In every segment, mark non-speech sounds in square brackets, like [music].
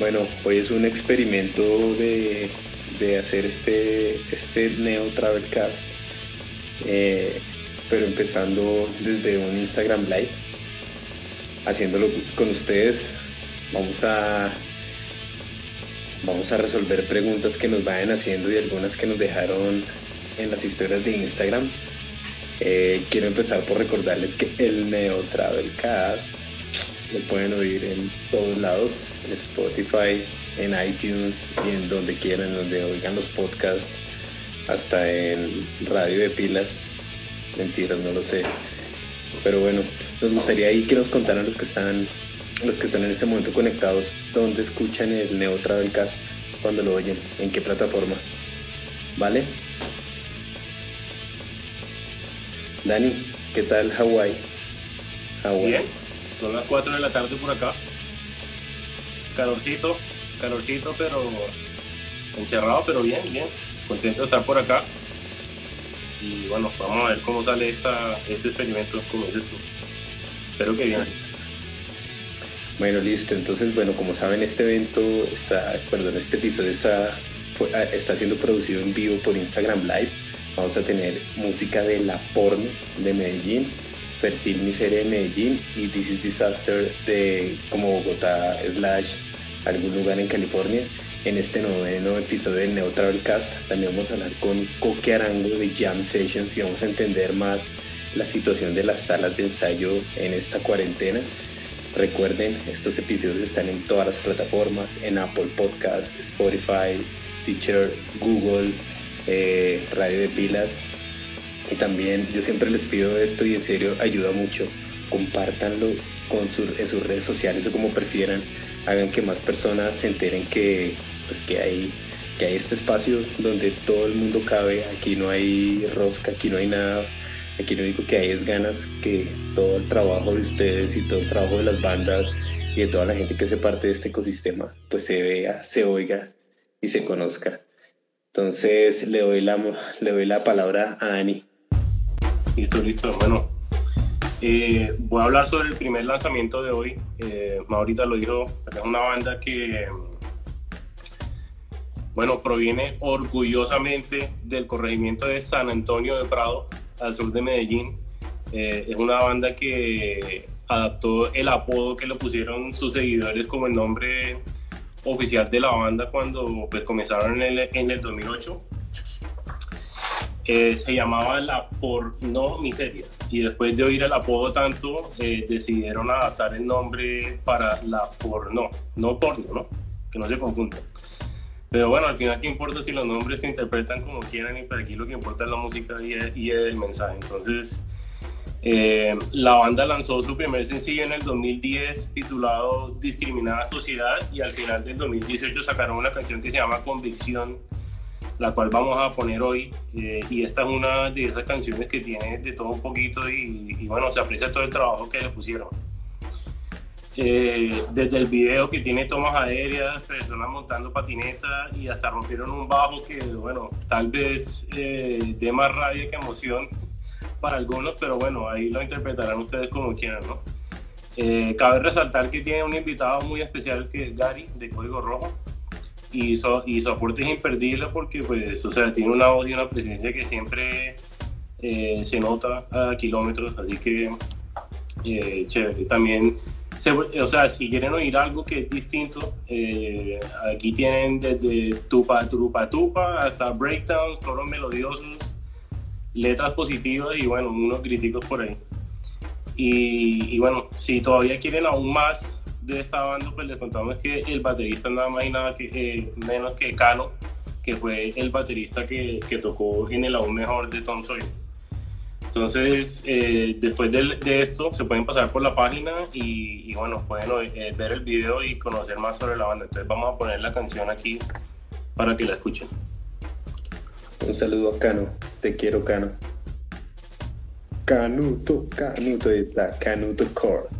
Bueno, hoy es un experimento de, hacer este, este Neo Travelcast, eh, pero empezando desde un Instagram Live, haciéndolo con ustedes. Vamos a, vamos a resolver preguntas que nos vayan haciendo y algunas que nos dejaron en las historias de Instagram. Eh, quiero empezar por recordarles que el Neo Travelcast lo pueden oír en todos lados, en Spotify, en iTunes y en donde quieran, donde oigan los podcasts, hasta en radio de pilas. Mentiras, no lo sé. Pero bueno, nos gustaría ahí que nos contaran los que están, los que están en este momento conectados, dónde escuchan el Neo Travelcast, cuando lo oyen, en qué plataforma. ¿Vale? Dani, ¿qué tal Hawái? Bien, son las 4 de la tarde por acá. Calorcito, calorcito, pero encerrado, pero bien, bien. Contento de estar por acá. Y bueno, vamos a ver cómo sale esta, este experimento, como dices tú. Espero que bien. Bueno, listo. Entonces, bueno, como saben, este evento está, perdón, este episodio está, ah, está siendo producido en vivo por Instagram Live Vamos a tener música de La Porno de Medellín, Fertil Miseria de Medellín y This is Disaster de como Bogotá slash algún lugar en California. En este noveno episodio del Neo Cast también vamos a hablar con Coque Arango de Jam Sessions y vamos a entender más la situación de las salas de ensayo en esta cuarentena. Recuerden, estos episodios están en todas las plataformas, en Apple Podcast, Spotify, Teacher, Google, eh, radio de pilas. Y también yo siempre les pido esto y en serio ayuda mucho. Compártanlo con en sus redes sociales o como prefieran. Hagan que más personas se enteren que, pues, que, hay, que hay este espacio donde todo el mundo cabe. Aquí no hay rosca, aquí no hay nada. Aquí lo único que hay es ganas que todo el trabajo de ustedes y todo el trabajo de las bandas y de toda la gente que hace parte de este ecosistema, pues se vea, se oiga y se conozca. Entonces le doy la, le doy la palabra a Dani. Listo, listo. Bueno, eh, voy a hablar sobre el primer lanzamiento de hoy. Eh, Maurita lo dijo, es una banda que, bueno, proviene orgullosamente del corregimiento de San Antonio de Prado, al sur de Medellín. Eh, es una banda que adaptó el apodo que le pusieron sus seguidores como el nombre oficial de la banda cuando pues, comenzaron en el, en el 2008. Eh, se llamaba La Porno Miseria y después de oír el apodo tanto eh, decidieron adaptar el nombre para La Porno, no porno, ¿no? Que no se confunda. Pero bueno, al final, ¿qué importa si los nombres se interpretan como quieran? Y para aquí lo que importa es la música y y el mensaje. Entonces, eh, la banda lanzó su primer sencillo en el 2010 titulado Discriminada Sociedad y al final del 2018 sacaron una canción que se llama Convicción, la cual vamos a poner hoy. Eh, y esta es una de esas canciones que tiene de todo un poquito y, bueno, se aprecia todo el trabajo que le pusieron. Eh, desde el video que tiene tomas aéreas, personas montando patineta y hasta rompieron un bajo que, bueno, tal vez dé más rabia que emoción para algunos, pero bueno, ahí lo interpretarán ustedes como quieran, ¿no? Eh, cabe resaltar que tiene un invitado muy especial que es Gary, de Código Rojo, y, y su aporte es imperdible porque, pues, o sea, tiene una voz y una presencia que siempre eh, se nota a kilómetros, así que eh, chévere. También, o sea, si quieren oír algo que es distinto, aquí tienen desde tupa, tupa, tupa hasta breakdowns, coros melodiosos, letras positivas y bueno, unos críticos por ahí. Y, bueno, si todavía quieren aún más de esta banda, pues les contamos que el baterista nada más y nada que, eh, menos que Cano, que fue el baterista que, que, tocó en el aún mejor de Tom Sawyer. Entonces, eh, después de, de, esto, se pueden pasar por la página y, y bueno, pueden eh, ver el video y conocer más sobre la banda. Entonces, vamos a poner la canción aquí para que la escuchen. Un saludo a Cano, te quiero Cano. Canuto, Canuto, está Canuto Core.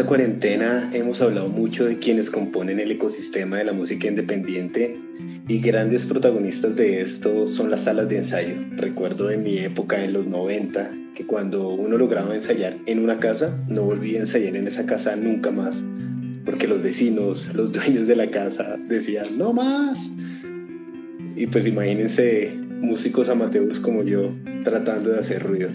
Esta cuarentena hemos hablado mucho de quienes componen el ecosistema de la música independiente y grandes protagonistas de esto son las salas de ensayo. Recuerdo de mi época en los 90 que cuando uno lograba ensayar en una casa, no volvía a ensayar en esa casa nunca más, porque los vecinos, los dueños de la casa decían, no más. Y pues imagínense músicos amateurs como yo tratando de hacer ruido.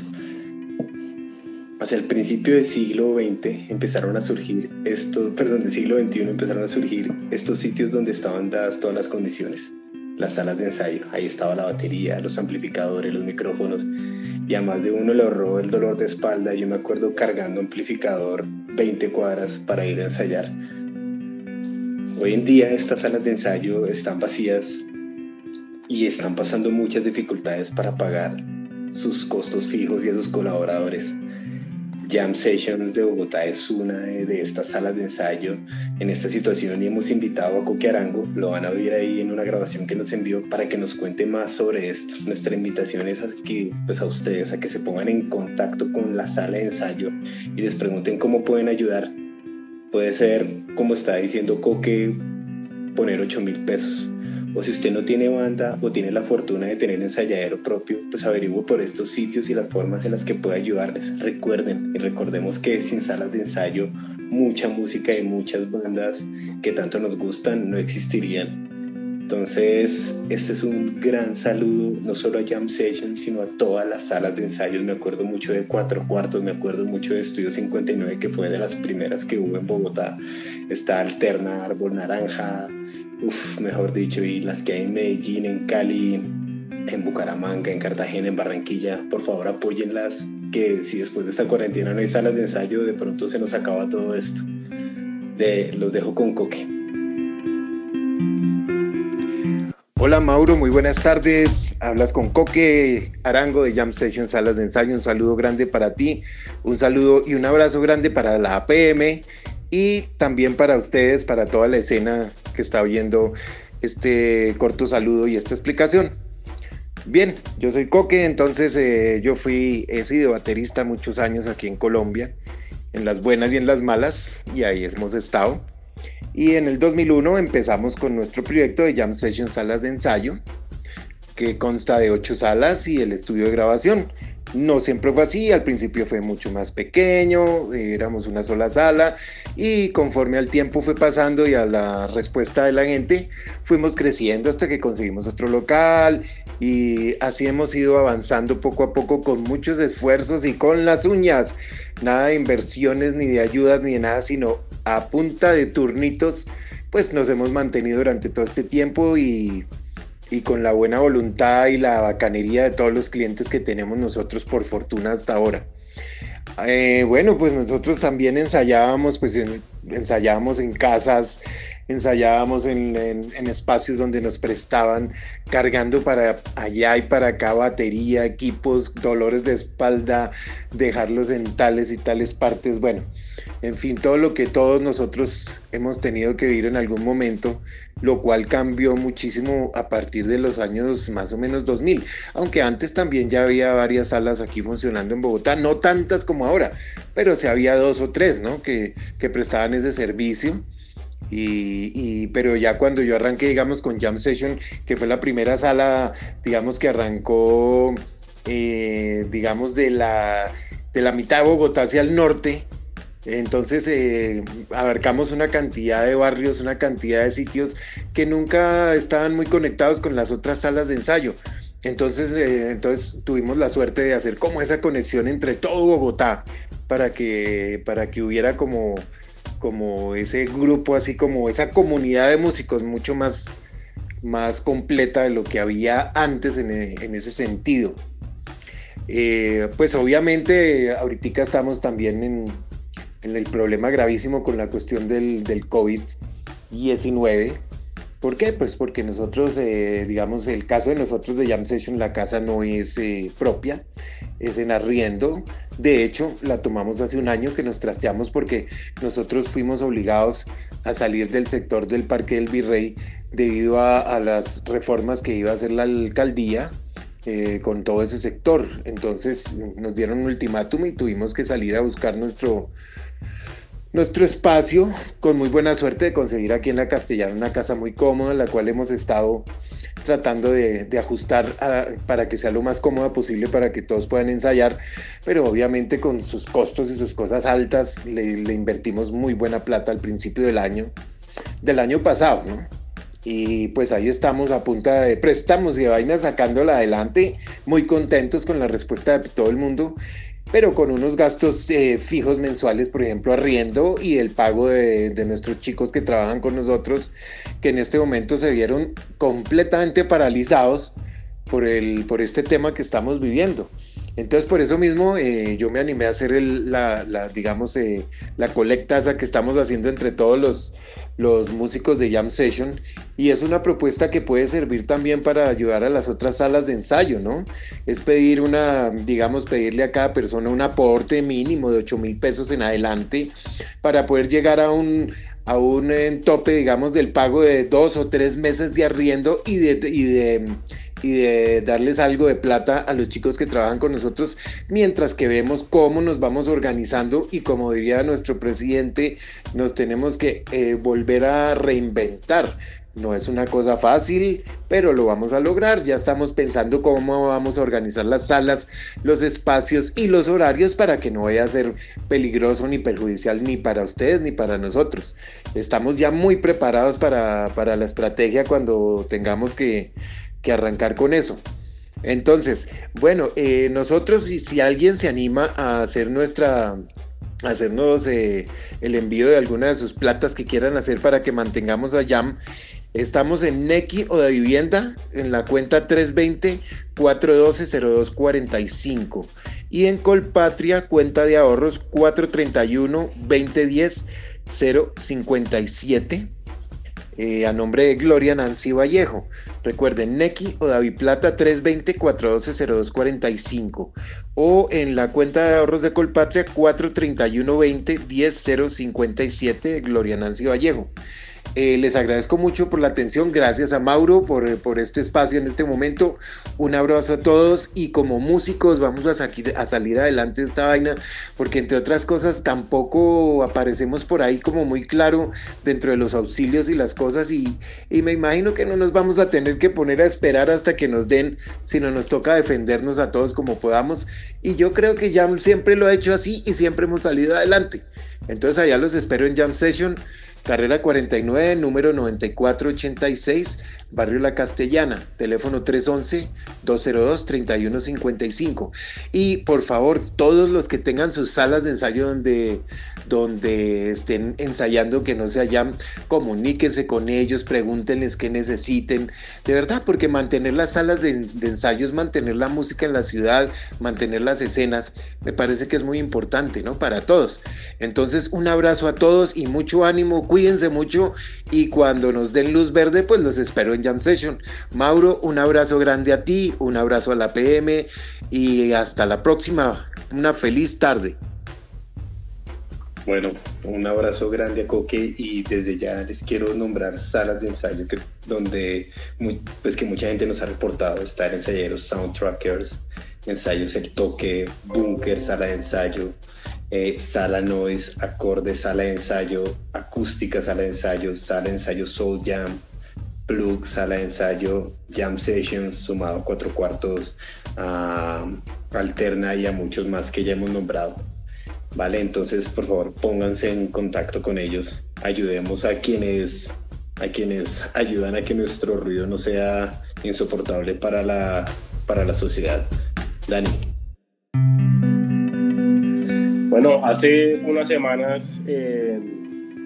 Hacia el principio del siglo XX empezaron a surgir estos, perdón, del siglo XXI empezaron a surgir estos sitios donde estaban dadas todas las condiciones. Las salas de ensayo, ahí estaba la batería, los amplificadores, los micrófonos, y a más de uno le ahorró el dolor de espalda. Yo me acuerdo cargando amplificador 20 cuadras para ir a ensayar. Hoy en día estas salas de ensayo están vacías y están pasando muchas dificultades para pagar sus costos fijos y a sus colaboradores. Jam Sessions de Bogotá es una de, de estas salas de ensayo en esta situación y hemos invitado a Coque Arango, lo van a oír ahí en una grabación que nos envió para que nos cuente más sobre esto. Nuestra invitación es a que pues a ustedes a que se pongan en contacto con la sala de ensayo y les pregunten cómo pueden ayudar. Puede ser, como está diciendo Coque, poner 8 mil pesos. O si usted no tiene banda o tiene la fortuna de tener ensayadero propio, pues averigüe por estos sitios y las formas en las que puede ayudarles. Recuerden y recordemos que sin salas de ensayo, mucha música y muchas bandas que tanto nos gustan no existirían. Entonces, este es un gran saludo no solo a Jam Session, sino a todas las salas de ensayos. Me acuerdo mucho de Cuatro Cuartos, me acuerdo mucho de Estudio 59, que fue de las primeras que hubo en Bogotá. Está Alterna, Árbol Naranja, Mejor dicho, y las que hay en Medellín, en Cali, en Bucaramanga, en Cartagena, en Barranquilla, por favor apóyenlas, que si después de esta cuarentena no hay salas de ensayo, de pronto se nos acaba todo esto. De, los dejo con Coque. Hola Mauro, muy buenas tardes. Hablas con Coque Arango de Jam Session Salas de Ensayo. Un saludo grande para ti, un saludo y un abrazo grande para la APM y también para ustedes, para toda la escena que está oyendo este corto saludo y esta explicación. Bien, yo soy Coque, entonces eh, yo fui, he sido baterista muchos años aquí en Colombia, en las buenas y en las malas, y ahí hemos estado. Y en el 2001 empezamos con nuestro proyecto de Jam Session Salas de Ensayo, que consta de ocho salas y el estudio de grabación. No siempre fue así, al principio fue mucho más pequeño, éramos una sola sala y conforme al tiempo fue pasando y a la respuesta de la gente, fuimos creciendo hasta que conseguimos otro local y así hemos ido avanzando poco a poco con muchos esfuerzos y con las uñas. Nada de inversiones ni de ayudas ni de nada, sino a punta de turnitos, pues nos hemos mantenido durante todo este tiempo y y con la buena voluntad y la bacanería de todos los clientes que tenemos nosotros por fortuna hasta ahora. Eh, bueno, pues nosotros también ensayábamos, pues en, ensayábamos en casas ensayábamos en, en, espacios donde nos prestaban, cargando para allá y para acá batería, equipos, dolores de espalda, dejarlos en tales y tales partes, bueno, en fin, todo lo que todos nosotros hemos tenido que vivir en algún momento, lo cual cambió muchísimo a partir de los años más o menos 2000, aunque antes también ya había varias salas aquí funcionando en Bogotá, no tantas como ahora, pero sí había dos o tres, ¿no? Que, que prestaban ese servicio. Y, pero ya cuando yo arranqué, digamos, con Jam Session, que fue la primera sala, digamos, que arrancó, eh, digamos, de la, de la mitad de Bogotá hacia el norte, entonces eh, abarcamos una cantidad de barrios, una cantidad de sitios que nunca estaban muy conectados con las otras salas de ensayo. Entonces, eh, entonces tuvimos la suerte de hacer como esa conexión entre todo Bogotá para que, para que hubiera como, como ese grupo, así como esa comunidad de músicos mucho más, más completa de lo que había antes en, ese sentido. Eh, pues obviamente ahorita estamos también en, en el problema gravísimo con la cuestión del, del COVID-19. ¿Por qué? Pues porque nosotros, eh, digamos, el caso de nosotros de Jam Session, la casa no es eh, propia, es en arriendo. De hecho, la tomamos hace un año que nos trasteamos porque nosotros fuimos obligados a salir del sector del Parque del Virrey debido a, las reformas que iba a hacer la alcaldía eh, con todo ese sector. Entonces nos dieron un ultimátum y tuvimos que salir a buscar nuestro, nuestro espacio, con muy buena suerte de conseguir aquí en la Castellana una casa muy cómoda, la cual hemos estado tratando de, ajustar para que sea lo más cómoda posible para que todos puedan ensayar, pero obviamente con sus costos y sus cosas altas le, invertimos muy buena plata al principio del año, del año pasado. Y pues ahí estamos a punta de préstamos y de vainas sacándola adelante, muy contentos con la respuesta de todo el mundo pero con unos gastos eh, fijos mensuales, por ejemplo, arriendo y el pago de, nuestros chicos que trabajan con nosotros, que en este momento se vieron completamente paralizados por, el, por este tema que estamos viviendo. Entonces, por eso mismo eh, yo me animé a hacer la, digamos, eh, la colecta que estamos haciendo entre todos los, los músicos de Jam Session. Y es una propuesta que puede servir también para ayudar a las otras salas de ensayo, ¿no? Es pedir una, digamos, pedirle a cada persona un aporte mínimo de 8 mil pesos en adelante para poder llegar a un, a un tope, digamos, del pago de dos o tres meses de arriendo y de, y de y de darles algo de plata a los chicos que trabajan con nosotros, mientras que vemos cómo nos vamos organizando y como diría nuestro presidente, nos tenemos que eh, volver a reinventar. No es una cosa fácil, pero lo vamos a lograr. Ya estamos pensando cómo vamos a organizar las salas, los espacios y los horarios para que no vaya a ser peligroso ni perjudicial ni para ustedes ni para nosotros. Estamos ya muy preparados para, para la estrategia cuando tengamos que, que arrancar con eso. Entonces, bueno, eh, nosotros, si, si alguien se anima a hacer nuestra, hacernos eh, el envío de alguna de sus platas que quieran hacer para que mantengamos a Jam, estamos en Neki o de vivienda en la cuenta 320-412-0245 y en Colpatria, cuenta de ahorros 431-2010-057 eh, a nombre de Gloria Nancy Vallejo. Recuerden, Neki o David Plata 320-412-0245 o en la cuenta de ahorros de Colpatria 431-20-10057 Gloria Nancy Vallejo. Eh, les agradezco mucho por la atención. Gracias a Mauro por, por, este espacio en este momento. Un abrazo a todos y como músicos vamos a, salir adelante de esta vaina porque entre otras cosas tampoco aparecemos por ahí como muy claro dentro de los auxilios y las cosas y, y me imagino que no nos vamos a tener que poner a esperar hasta que nos den, sino nos toca defendernos a todos como podamos y yo creo que Jam siempre lo ha hecho así y siempre hemos salido adelante. Entonces allá los espero en Jam Session carrera 49, número 9486, Barrio La Castellana, teléfono 311-202-3155. Y por favor, todos los que tengan sus salas de ensayo donde, donde estén ensayando que no sea jam, comuníquense con ellos, pregúntenles qué necesiten, de verdad, porque mantener las salas de, de ensayos, mantener la música en la ciudad, mantener las escenas, me parece que es muy importante, ¿no? Para todos. Entonces, un abrazo a todos y mucho ánimo, cuídense mucho y cuando nos den luz verde, pues los espero en Jam Session. Mauro, un abrazo grande a ti, un abrazo a la PM y hasta la próxima. Una feliz tarde. Bueno, un abrazo grande a Coque y desde ya les quiero nombrar salas de ensayo que, donde pues que mucha gente nos ha reportado estar ensayeros, soundtrackers, ensayos El Toque, Bunker, sala de ensayo, eh, sala noise, acorde, sala de ensayo, acústica, sala de ensayo, sala de ensayo Soul Jam, plug, sala de ensayo, Jam Sessions, sumado cuatro cuartos, alterna y a muchos más que ya hemos nombrado. Vale, entonces por favor pónganse en contacto con ellos, ayudemos a quienes a quienes ayudan a que nuestro ruido no sea insoportable para la, para la sociedad. Dani. Bueno, hace unas semanas eh,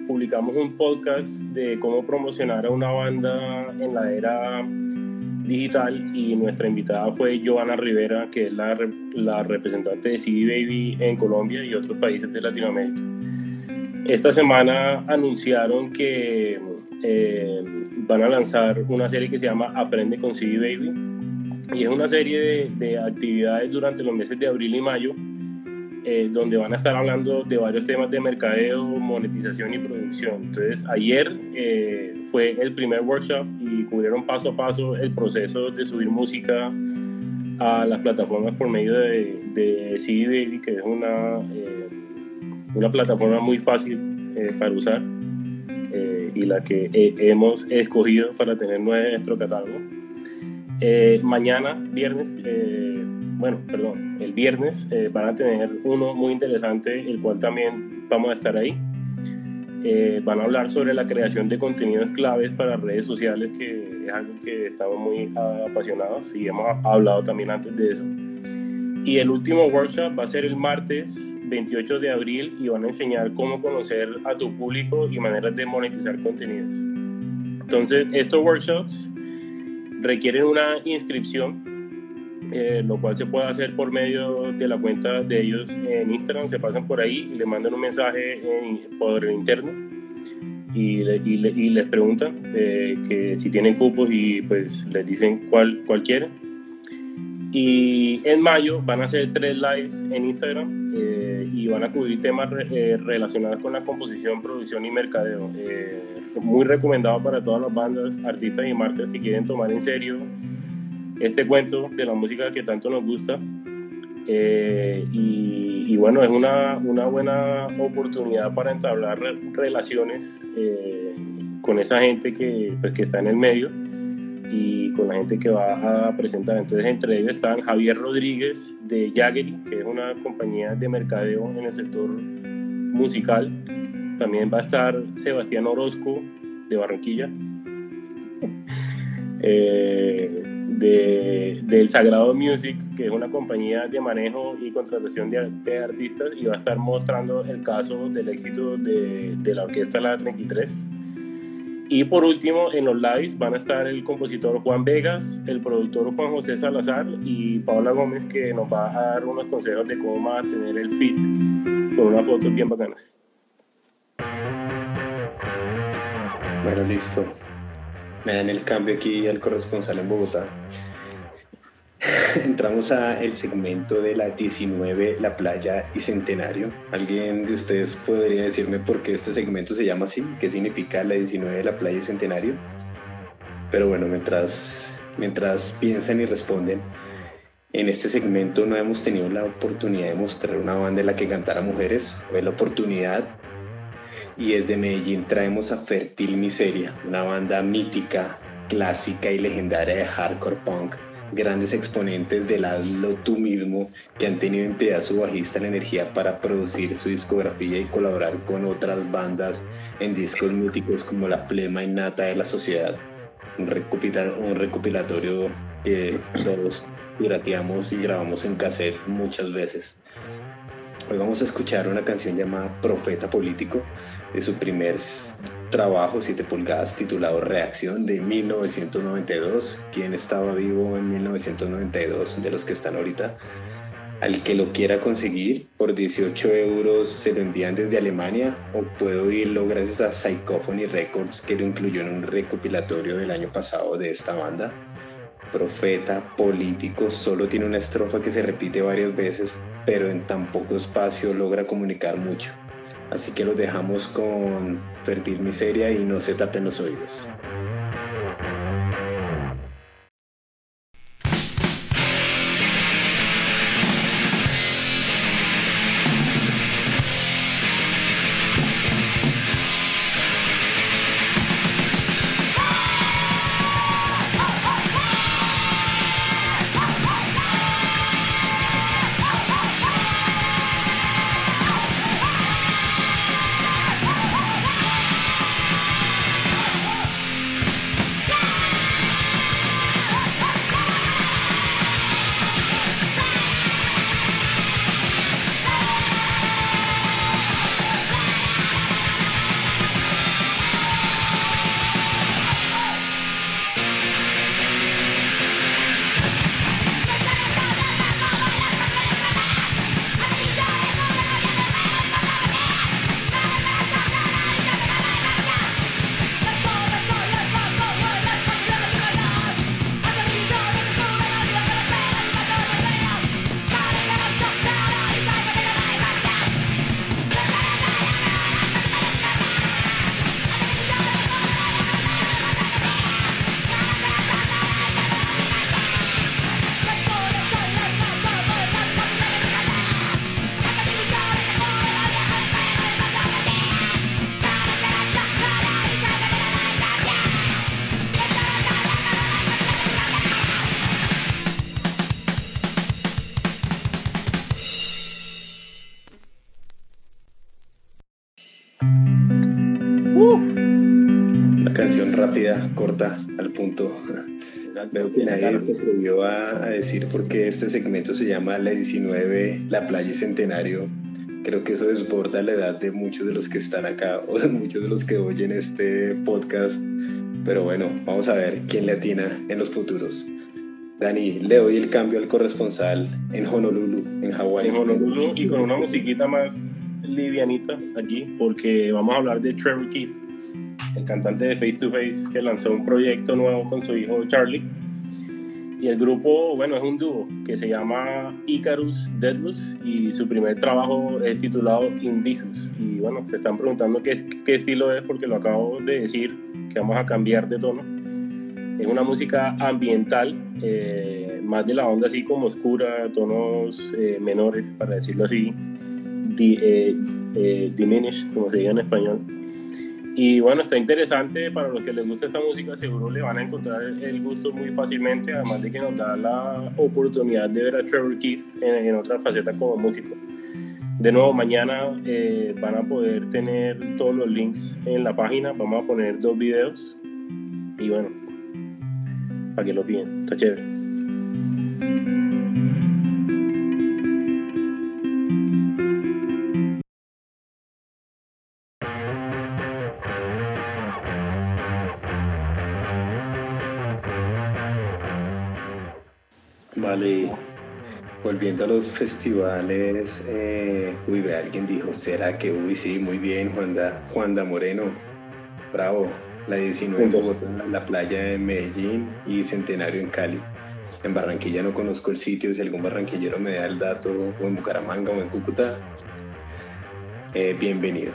publicamos un podcast de cómo promocionar a una banda en la era digital y nuestra invitada fue Joana Rivera, que es la, la representante de CD Baby en Colombia y otros países de Latinoamérica. Esta semana anunciaron que eh, van a lanzar una serie que se llama Aprende con CD Baby y es una serie de, de actividades durante los meses de abril y mayo eh, donde van a estar hablando de varios temas de mercadeo, monetización y producción. Entonces, ayer eh, fue el primer workshop y cubrieron paso a paso el proceso de subir música a las plataformas por medio de, de CD Baby, que es una, eh, una plataforma muy fácil para usar y la que hemos escogido para tener nuestro catálogo. mañana, viernes, bueno, perdón, el viernes eh, van a tener uno muy interesante, el cual también vamos a estar ahí. Eh, van a hablar sobre la creación de contenidos claves para redes sociales, que es algo que estamos muy apasionados y hemos hablado también antes de eso. Y el último workshop va a ser el martes 28 de abril y van a enseñar cómo conocer a tu público y maneras de monetizar contenidos. Entonces, estos workshops requieren una inscripción eh, lo cual se puede hacer por medio de la cuenta de ellos en Instagram, se pasan por ahí y le mandan un mensaje por el interno y, les preguntan eh, que si tienen cupos y pues les dicen cuál, cuál quieren. Y en mayo van a hacer tres lives en Instagram eh, y van a cubrir temas relacionados con la composición, producción y mercadeo. muy recomendado para todas las bandas, artistas y marcas que quieren tomar en serio este cuento de la música que tanto nos gusta. Eh, y, bueno, es una, una, buena oportunidad para entablar relaciones eh, con esa gente que, pues, que está en el medio y con la gente que va a presentar. Entonces, entre ellos están Javier Rodríguez de Jaggery, que es una compañía de mercadeo en el sector musical. También va a estar Sebastián Orozco de Barranquilla. [laughs] eh, de, del Sagrado Music, que es una compañía de manejo y contratación de, artistas, y va a estar mostrando el caso del éxito de, de la orquesta La 33. Y por último, en los lives van a estar el compositor Juan Vegas, el productor Juan José Salazar y Paola Gómez, que nos va a dar unos consejos de cómo mantener el fit con unas fotos bien bacanas. Bueno, listo me dan el cambio aquí al corresponsal en Bogotá. [laughs] Entramos a el segmento de la 19, la playa y centenario. ¿Alguien de ustedes podría decirme por qué este segmento se llama así? ¿Qué significa la 19, la playa y centenario? Pero bueno, mientras, mientras piensan y responden, en este segmento no hemos tenido la oportunidad de mostrar una banda en la que cantara mujeres. Fue la oportunidad y desde Medellín traemos a Fertil Miseria, una banda mítica, clásica y legendaria de hardcore punk, grandes exponentes del hazlo tú mismo que han tenido en su bajista la energía para producir su discografía y colaborar con otras bandas en discos míticos como La Flema Innata de la Sociedad, un, un recopilatorio que todos pirateamos y grabamos en cassette muchas veces. Hoy vamos a escuchar una canción llamada Profeta Político de su primer trabajo 7 pulgadas titulado Reacción de 1992. ¿Quién estaba vivo en 1992 de los que están ahorita? Al que lo quiera conseguir por 18 euros se lo envían desde Alemania o puedo oírlo gracias a Psychophony Records que lo incluyó en un recopilatorio del año pasado de esta banda. Profeta, político, solo tiene una estrofa que se repite varias veces pero en tan poco espacio logra comunicar mucho. Así que los dejamos con Fertil Miseria y no se tapen los oídos. Veo que nadie se atrevió a, a, decir por qué este segmento se llama La 19, La Playa Centenario. Creo que eso desborda la edad de muchos de los que están acá [laughs] o de muchos de los que oyen este podcast. Pero bueno, vamos a ver quién le atina en los futuros. Dani, le doy el cambio al corresponsal en Honolulu, en Hawái. En Honolulu y con una musiquita más livianita aquí, porque vamos a hablar de Trevor Keith el cantante de Face to Face, que lanzó un proyecto nuevo con su hijo Charlie. Y el grupo, bueno, es un dúo que se llama Icarus Deadless y su primer trabajo es titulado Invisus. Y bueno, se están preguntando qué, qué estilo es porque lo acabo de decir, que vamos a cambiar de tono. Es una música ambiental, eh, más de la onda así como oscura, tonos eh, menores, para decirlo así, eh, diminished, como se dice en español y bueno, está interesante para los que les gusta esta música, seguro le van a encontrar el gusto muy fácilmente, además de que nos da la oportunidad de ver a Trevor Keith en, otra faceta como músico. De nuevo, mañana eh, van a poder tener todos los links en la página, vamos a poner dos videos y bueno, para que lo piden, está chévere. Volviendo a los festivales, eh, uy, ve, alguien dijo, ¿será que, uy, sí, muy bien, Juanda, Juanda Moreno, bravo, la 19 en Bogotá, la playa en Medellín y Centenario en Cali. En Barranquilla no conozco el sitio, si algún barranquillero me da el dato, o en Bucaramanga o en Cúcuta, eh, bienvenido.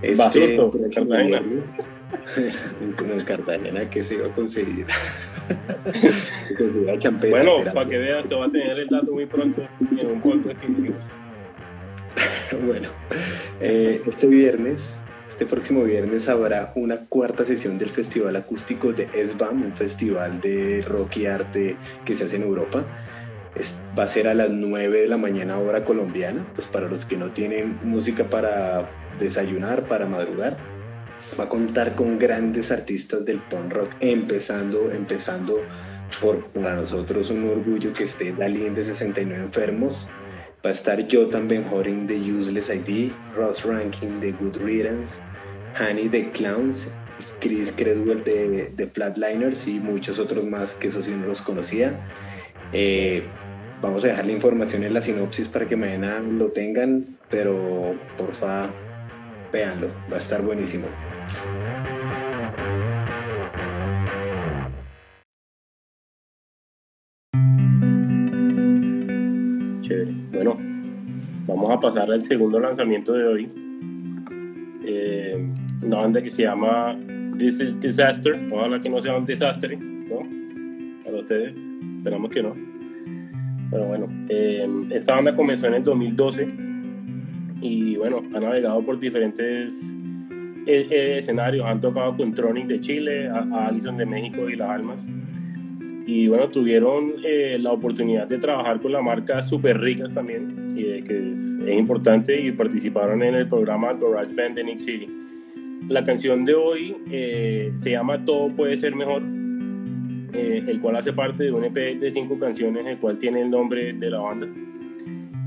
Este, en Cartagena. en Cartagena, ¿qué se iba a conseguir? [laughs] bueno, para que veas, te va a tener el dato muy pronto en un podcast que hicimos. [laughs] bueno, eh, este viernes, este próximo viernes habrá una cuarta sesión del Festival Acústico de ESBAM, un festival de rock y arte que se hace en Europa. va a ser a las 9 de la mañana hora colombiana, pues para los que no tienen música para desayunar, para madrugar, va a contar con grandes artistas del punk rock, empezando, empezando por para nosotros un orgullo que esté Dalín de 69 enfermos, Va a estar Jotan Benhoring de Useless ID, Ross Ranking de Good Riddance, Honey de Clowns, Chris Credwell de, de Flatliners y muchos otros más que eso sí no los conocía. Eh, vamos a dejar la información en la sinopsis para que mañana lo tengan, pero porfa, véanlo, va a estar buenísimo. Chévere. Bueno, vamos a pasar al segundo lanzamiento de hoy. Eh, una banda que se llama This is Disaster. Ojalá que no sea un desastre, ¿no? Para ustedes, esperamos que no. Pero bueno, eh, esta banda comenzó en el 2012 y bueno, ha navegado por diferentes eh, escenarios. Han tocado con Tronic de Chile, a, a Allison de México y Las Almas. Y bueno, tuvieron eh, la oportunidad de trabajar con la marca Super Ricas también, que, que es, es, importante, y participaron en el programa Garage Band de Nick City. La canción de hoy eh, se llama Todo puede ser mejor, eh, el cual hace parte de un EP de cinco canciones, el cual tiene el nombre de la banda.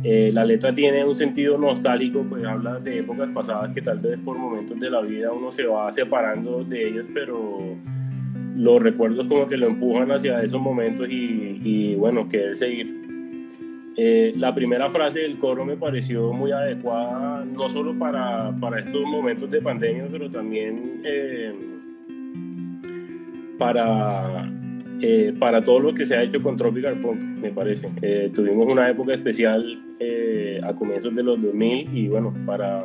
Eh, la letra tiene un sentido nostálgico, pues habla de épocas pasadas que tal vez por momentos de la vida uno se va separando de ellas, pero los recuerdos como que lo empujan hacia esos momentos y, y bueno, querer seguir. Eh, la primera frase del coro me pareció muy adecuada, no solo para, para estos momentos de pandemia, pero también eh, para, eh, para todo lo que se ha hecho con Tropical Punk, me parece. Eh, tuvimos una época especial a comienzos de los 2000 y bueno, para,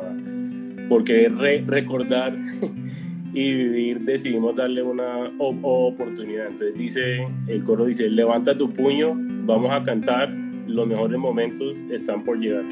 porque re recordar [laughs] y vivir decidimos darle una oportunidad. Entonces dice, el coro dice, levanta tu puño, vamos a cantar, los mejores momentos están por llegar.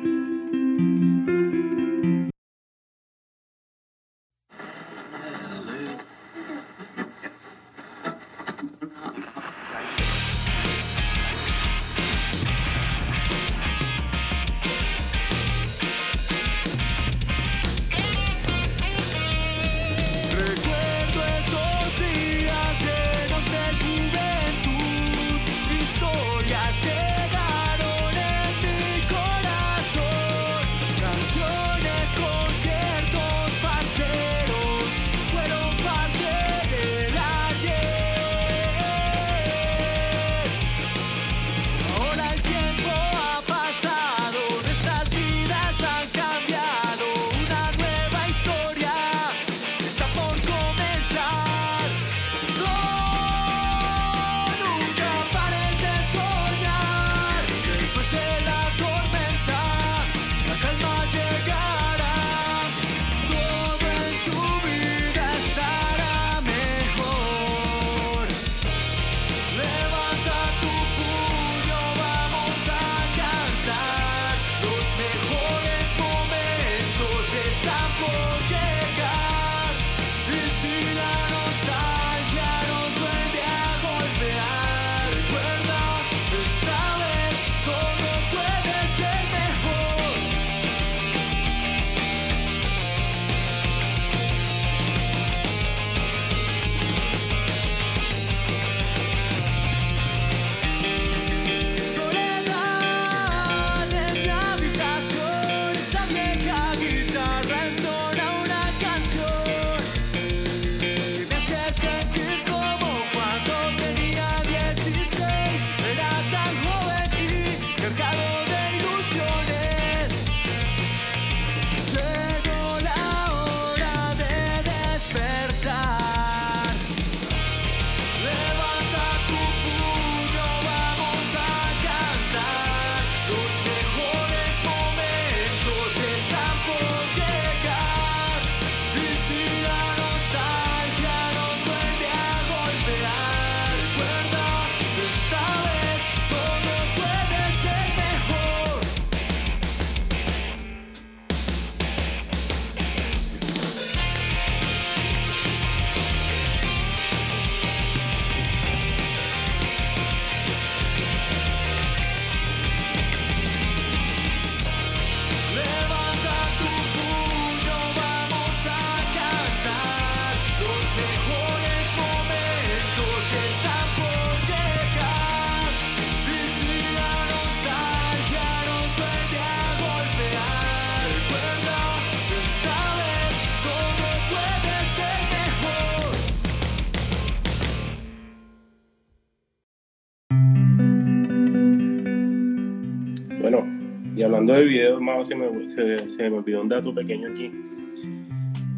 Hablando de videos, más se me, se, se me olvidó un dato pequeño aquí.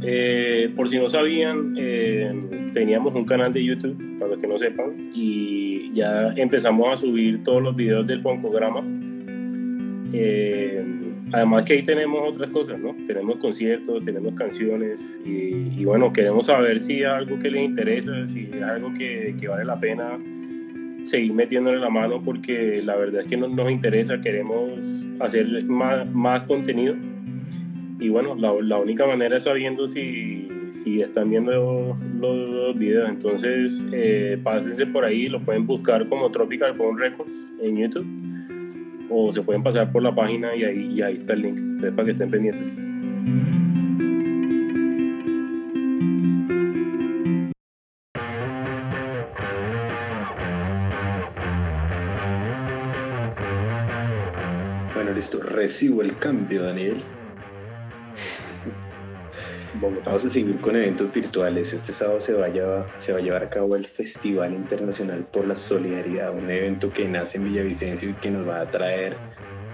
Eh, por si no sabían, eh, teníamos un canal de YouTube, para los que no sepan, y ya empezamos a subir todos los videos del Poncograma. Eh, además que ahí tenemos otras cosas, ¿no? Tenemos conciertos, tenemos canciones, y, y, bueno, queremos saber si es algo que les interesa, si es algo que, que vale la pena seguir metiéndole la mano, porque la verdad es que nos, nos interesa, queremos hacer más, más contenido y bueno, la, la, única manera es sabiendo si, si están viendo los, los videos. Entonces, eh, pásense por ahí, lo pueden buscar como Tropical Bone Records en YouTube. O se pueden pasar por la página y ahí, y ahí está el link. Entonces, para que estén pendientes. Listo. Recibo el cambio, Daniel. Vamos a seguir con eventos virtuales. Este sábado se va, a llevar, a cabo el Festival Internacional por la Solidaridad, un evento que nace en Villavicencio y que nos va a traer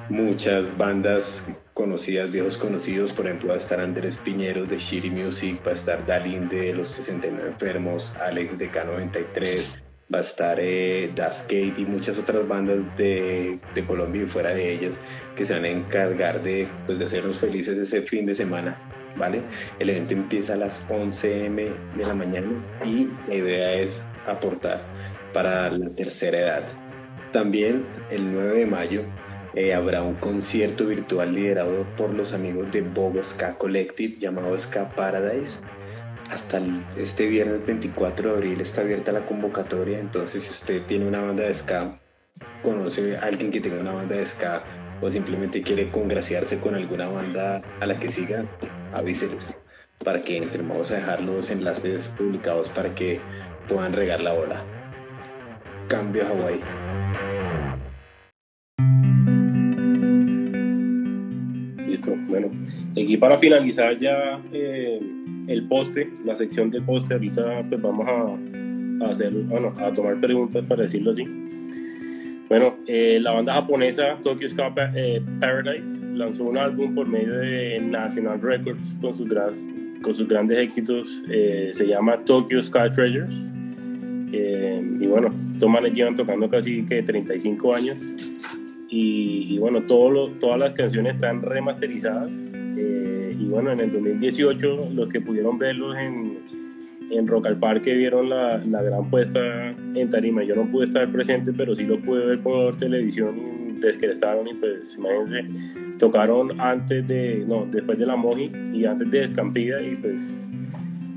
muchas bandas conocidas, viejos conocidos. Por ejemplo, va a estar Andrés Piñeros de Shiri Music, va a estar Dalín de Los 69 Enfermos, Alex de K93, va a estar eh, Daskate y muchas otras bandas de, Colombia y fuera de ellas que se van a encargar de, pues, de hacernos felices ese fin de semana. ¿Vale? El evento empieza a las 11 m de la mañana y la idea es aportar para la tercera edad. También el 9 de mayo eh, habrá un concierto virtual liderado por los amigos de Bogo Ska Collective llamado Ska Paradise. Hasta el, este viernes 24 de abril está abierta la convocatoria, entonces si usted tiene una banda de ska, conoce a alguien que tenga una banda de ska o simplemente quiere congraciarse con alguna banda a la que siga, avíseles para que entren. Vamos a dejar los enlaces publicados para que puedan regar la bola. Cambio a Hawái. Listo, bueno, aquí para finalizar ya eh, el poste, la sección del poste, ahorita pues vamos a, a hacer, bueno, a tomar preguntas para decirlo así. Bueno, eh, la banda japonesa Tokyo Ska eh, Paradise lanzó un álbum por medio de National Records con sus, gras, con sus grandes éxitos. Eh, se llama Tokyo Ska Treasures. Eh, y bueno, estos manes llevan tocando casi que 35 años. Y, bueno, todo lo, todas las canciones están remasterizadas. y bueno, en el 2018, los que pudieron verlos en, en Rock al Parque vieron la, la, gran puesta en tarima. Yo no pude estar presente, pero sí lo pude ver por televisión y descrestaron y pues imagínense, tocaron antes de, no, después de la Moji y antes de Escampida y pues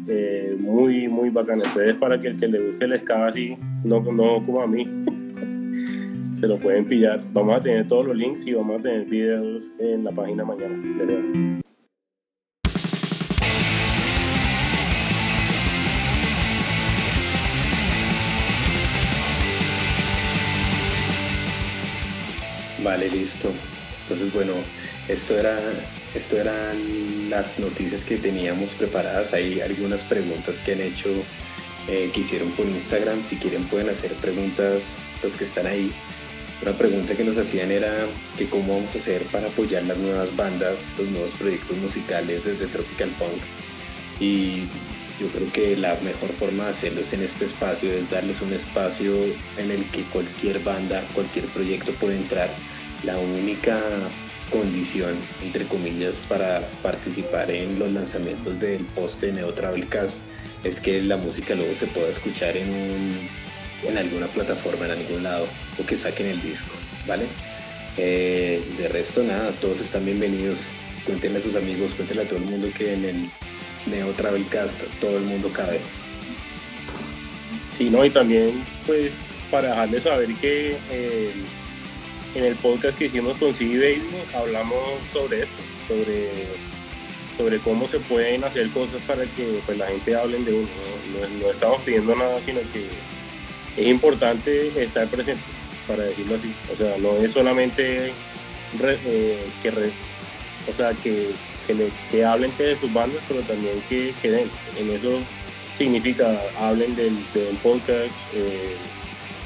eh, muy, muy bacán. Entonces para que el que le guste el ska así, no, no como a mí, [laughs] se lo pueden pillar. Vamos a tener todos los links y vamos a tener videos en la página mañana. De Vale, listo. Entonces, bueno, esto era, esto eran las noticias que teníamos preparadas. Hay algunas preguntas que han hecho, eh, que hicieron por Instagram. Si quieren pueden hacer preguntas los que están ahí. Una pregunta que nos hacían era que cómo vamos a hacer para apoyar las nuevas bandas, los nuevos proyectos musicales desde Tropical Punk. Y yo creo que la mejor forma de hacerlo es en este espacio, es darles un espacio en el que cualquier banda, cualquier proyecto puede entrar. La única condición, entre comillas, para participar en los lanzamientos del poste de Neo Travelcast es que la música luego se pueda escuchar en, un, en alguna plataforma, en algún lado, o que saquen el disco, ¿vale? Eh, de resto, nada, todos están bienvenidos. Cuéntenle a sus amigos, cuéntenle a todo el mundo que en el Neo Travelcast todo el mundo cabe. Sí, no, y también pues para dejarles saber que eh, en el podcast que hicimos con CD Baby hablamos sobre esto, sobre, sobre cómo se pueden hacer cosas para que pues, la gente hable de uno. ¿no? Estamos pidiendo nada, sino que es importante estar presente, para decirlo así. O sea, no es solamente eh, que, re, o sea, que que, le, que hablen de sus bandas, pero también que, que den. En eso significa, hablen del, del podcast, eh,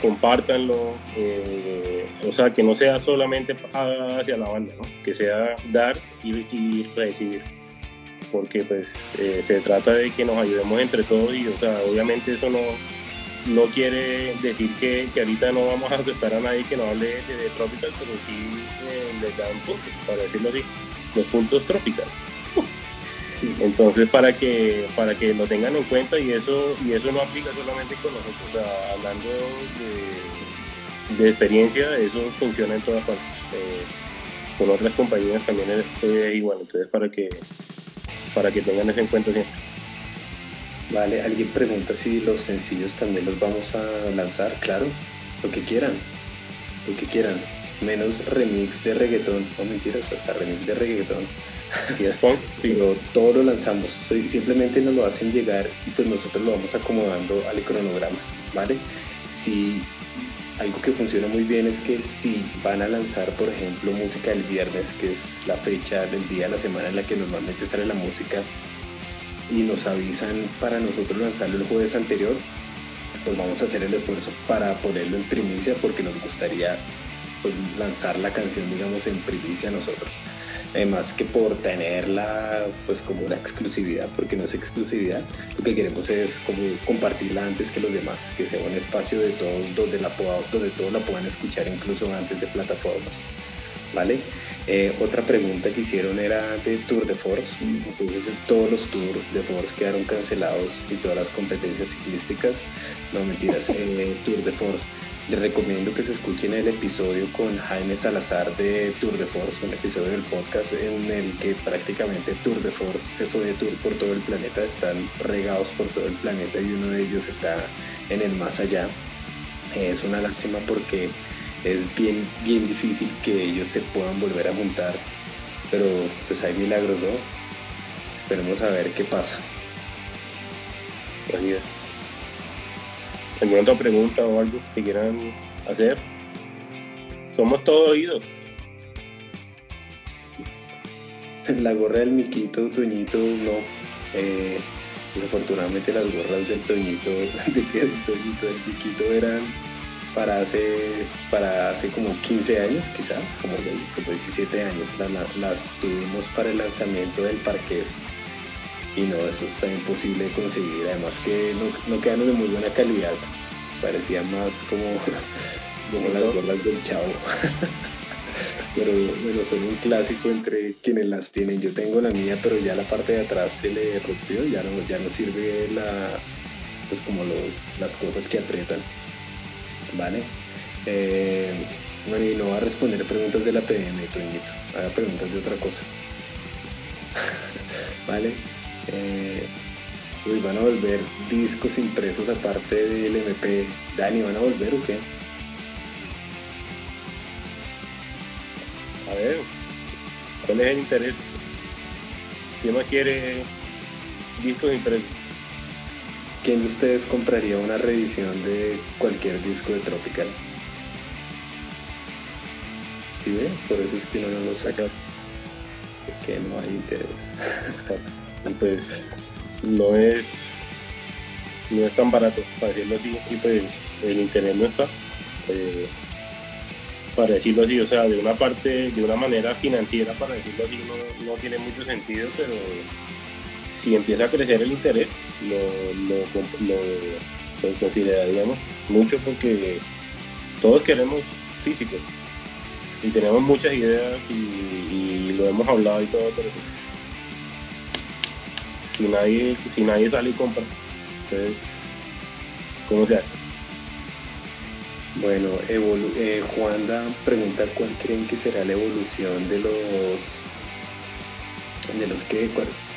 compártanlo, eh, o sea, que no sea solamente hacia la banda, ¿no? que sea dar y, y recibir, porque pues eh, se trata de que nos ayudemos entre todos y, o sea, obviamente eso no, no quiere decir que, ahorita no vamos a aceptar a nadie que nos hable de, de Tropical, pero sí eh, les dan puntos, para decirlo así, los puntos Tropical. Entonces, para que, para que lo tengan en cuenta y eso, y eso no aplica solamente con nosotros, o sea, hablando de, de experiencia, eso funciona en todas partes. Eh, con otras compañías también es, igual, entonces para que, para que tengan eso en cuenta siempre. Vale, alguien pregunta si los sencillos también los vamos a lanzar, claro, lo que quieran, lo que quieran, menos remix de reggaetón, no mentiras, hasta remix de reggaetón y es punk, sí. Pero todo lo lanzamos, simplemente nos lo hacen llegar y pues nosotros lo vamos acomodando al cronograma, ¿vale? Si algo que funciona muy bien es que si van a lanzar, por ejemplo, música el viernes, que es la fecha del día la semana en la que normalmente sale la música, y nos avisan para nosotros lanzarlo el jueves anterior, pues vamos a hacer el esfuerzo para ponerlo en primicia porque nos gustaría pues, lanzar la canción, digamos, en primicia nosotros además que por tenerla pues como una exclusividad, porque no es exclusividad, lo que queremos es como compartirla antes que los demás, que sea un espacio de todos donde, la donde todos la puedan escuchar incluso antes de plataformas. ¿Vale? Eh, otra pregunta que hicieron era de Tour de Force, entonces todos los Tours de Force quedaron cancelados y todas las competencias ciclísticas, no mentiras, [laughs] eh, Tour de Force les recomiendo que se escuchen el episodio con Jaime Salazar de Tour de Force, un episodio del podcast en el que prácticamente Tour de Force se fue de tour por todo el planeta, están regados por todo el planeta y uno de ellos está en el más allá. Es una lástima porque es bien, bien difícil que ellos se puedan volver a juntar, pero pues hay milagros, ¿no? Esperemos a ver qué pasa. Así es. ¿Alguna otra pregunta o algo que quieran hacer? Somos todos oídos. [laughs] La gorra del Miquito, Toñito, no. Eh, desafortunadamente las gorras del Toñito, [laughs] de del Toñito, del Miquito eran para hace, para hace como 15 años quizás, como, como 17 años. Las, las tuvimos para el lanzamiento del Parqués y no, eso está imposible de conseguir, además que no, no quedan de muy buena calidad, parecía más como, [laughs] como las gorras del chavo. [laughs] pero bueno, son un clásico entre quienes las tienen. Yo tengo la mía, pero ya la parte de atrás se le rompió, ya no, ya no sirve las, pues como los, las cosas que aprietan. ¿Vale? Eh, bueno, y no va a responder preguntas de la PM, Toñito. Haga preguntas de otra cosa. [laughs] ¿Vale? Eh, pues van a volver discos impresos aparte del MP. Dani, ¿van a volver o qué? A ver, ¿cuál es el interés? ¿Quién más quiere discos impresos? ¿Quién de ustedes compraría una reedición de cualquier disco de Tropical? ¿Sí ve? Por eso es que no lo saca. Porque no hay interés. Y pues no es no es tan barato para decirlo así y pues el interés no está eh, para decirlo así o sea de una parte de una manera financiera para decirlo así no, no tiene mucho sentido pero si empieza a crecer el interés lo, lo, consideraríamos mucho porque todos queremos físico y tenemos muchas ideas y, y lo hemos hablado y todo pero pues si nadie, si nadie sale y compra, entonces, ¿cómo se hace? Bueno, eh, Juanda pregunta cuál creen que será la evolución de los de los que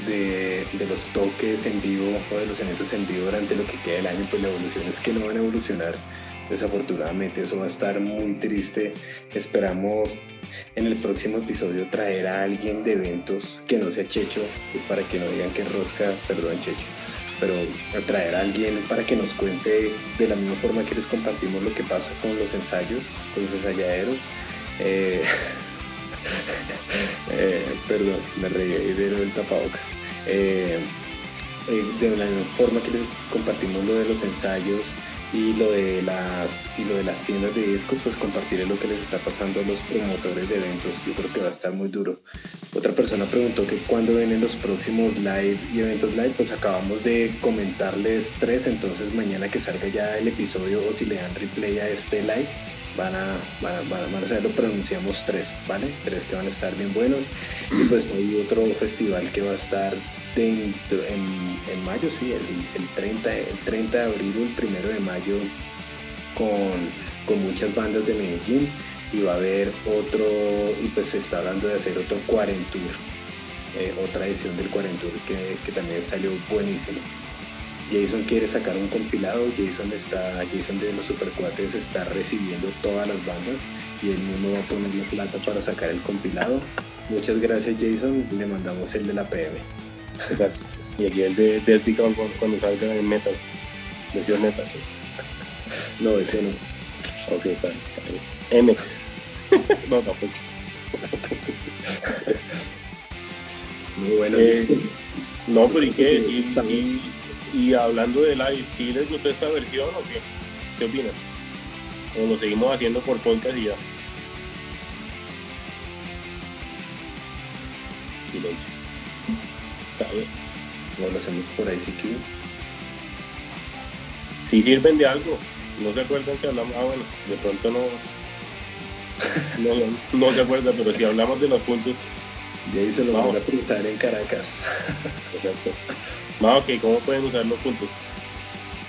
de, de, los toques en vivo o de los eventos en vivo durante lo que queda del año, pues la evolución es que no van a evolucionar. Desafortunadamente eso va a estar muy triste. Esperamos en el próximo episodio traer a alguien de eventos que no sea Checho, pues para que no digan que rosca, perdón Checho, pero traer a alguien para que nos cuente de la misma forma que les compartimos lo que pasa con los ensayos, con los ensayaderos. Eh, [laughs] eh, perdón, me reí de el tapabocas. Eh, de la misma forma que les compartimos lo de los ensayos, Y lo de las y lo de las tiendas de discos, pues compartiré lo que les está pasando a los promotores de eventos. Yo creo que va a estar muy duro. Otra persona preguntó que cuándo vienen los próximos live y eventos live. Pues acabamos de comentarles tres, entonces mañana que salga ya el episodio o si le dan replay a este live, van a, van a, van a, van a saber, lo pronunciamos tres, ¿vale? Tres que van a estar bien buenos. Y pues hay otro festival que va a estar dentro, en, en mayo, sí, el, el, 30, el 30 de abril el 1 de mayo con, con muchas bandas de Medellín y va a haber otro, y pues se está hablando de hacer otro Quarentour, eh, otra edición del Quarentour que, que también salió buenísimo. Jason quiere sacar un compilado, Jason está, Jason de los Supercuates está recibiendo todas las bandas y él mismo va a poner la plata para sacar el compilado. Muchas gracias Jason, le mandamos el de la PM. Exacto. Y aquí el de Death Become cuando salga en metal, versión metal. No, ese no. Ok, está bien. MX. [laughs] no, tampoco. Muy bueno. Eh, no, pero ¿y qué? ¿Y, y, y hablando de live, ¿sí les gustó esta versión o qué? ¿Qué opinan? ¿O lo seguimos haciendo por podcast y ya? Silencio. No lo hacemos por ahí si quieren. Sí sirven de algo. No se acuerdan que hablamos. Ah, bueno, de pronto no. No, no, no se acuerda, pero si hablamos de los puntos. Jason lo Vamos. van a pintar en Caracas. Exacto. Más ok, ¿cómo pueden usar los puntos?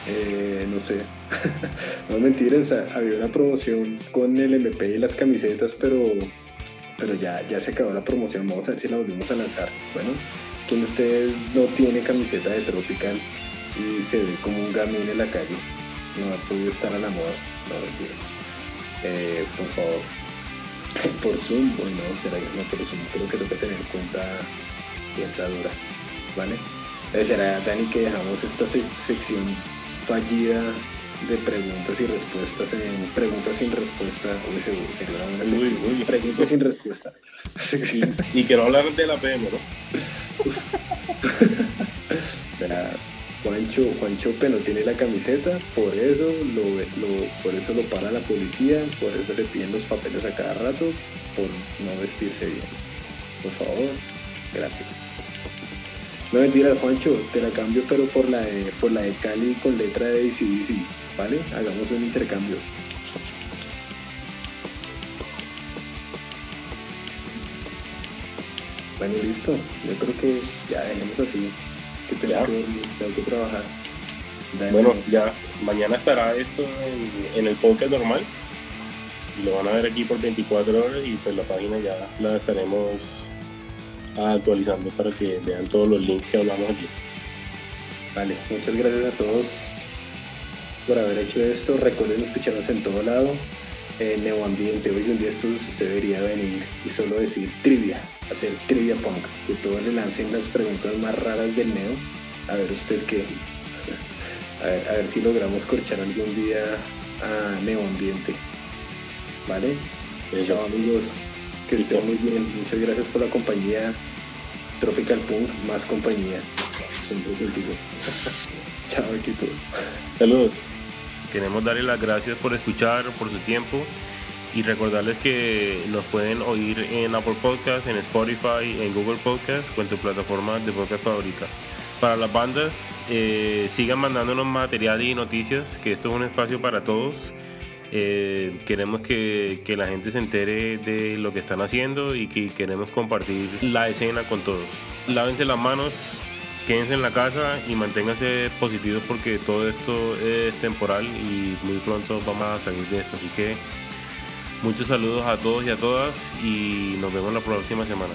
Eh, no sé. [laughs] no mentiras, había una promoción con el MP y las camisetas, pero, pero ya, ya se acabó la promoción. Vamos a ver si la volvemos a lanzar. Bueno, ¿quién de ustedes no tiene camiseta de Tropical y se ve como un gamín en la calle? No ha podido estar a la moda. No, mentira. Eh, por favor. [laughs] Por Zoom, bueno, será que no por Zoom, creo que tengo que tener cuenta, cuenta dura, ¿vale? Eh, Será, Dani, que dejamos esta sec- sección fallida de preguntas y respuestas en preguntas sin respuesta. Uy, se- sería una buena Uy, uy. Preguntas sin respuesta. [laughs] Y, y que no hablaran de la PM, ¿no? [laughs] [laughs] Verá, Juancho, Juancho no tiene la camiseta, por eso lo, por eso lo para la policía, por eso le piden los papeles a cada rato, por no vestirse bien. Por favor, gracias. No mentira, Juancho, te la cambio pero por la de, por la de Cali con letra de ACDC, ¿vale? Hagamos un intercambio. Bueno, listo. Yo creo que ya dejemos así. Que tengo, que, tengo que trabajar. Bueno, ya mañana estará esto en, en el podcast normal. Y lo van a ver aquí por 24 horas y pues la página ya la estaremos actualizando para que vean todos los links que hablamos aquí. Vale, muchas gracias a todos por haber hecho esto. Recuerden escucharnos en todo lado. En Neo Ambiente, hoy un día estos usted debería venir y solo decir trivia, hacer trivia punk. Que todos le lancen las preguntas más raras del Neo. A ver usted qué. A ver, a ver si logramos corchar algún día a Neo Ambiente. ¿Vale? Chao amigos, que estén muy bien. Muchas gracias por la compañía. Tropical Punk, más compañía. Siempre contigo. [laughs] Chao equipo. Saludos. Queremos darles las gracias por escuchar, por su tiempo y recordarles que nos pueden oír en Apple Podcasts, en Spotify, en Google Podcasts o en tu plataforma de podcast favorita. Para las bandas, eh, sigan mandándonos material y noticias, que esto es un espacio para todos. Eh, queremos que, que la gente se entere de lo que están haciendo y que queremos compartir la escena con todos. Lávense las manos, quédense en la casa y manténganse positivos porque todo esto es temporal y muy pronto vamos a salir de esto. Así que muchos saludos a todos y a todas y nos vemos la próxima semana.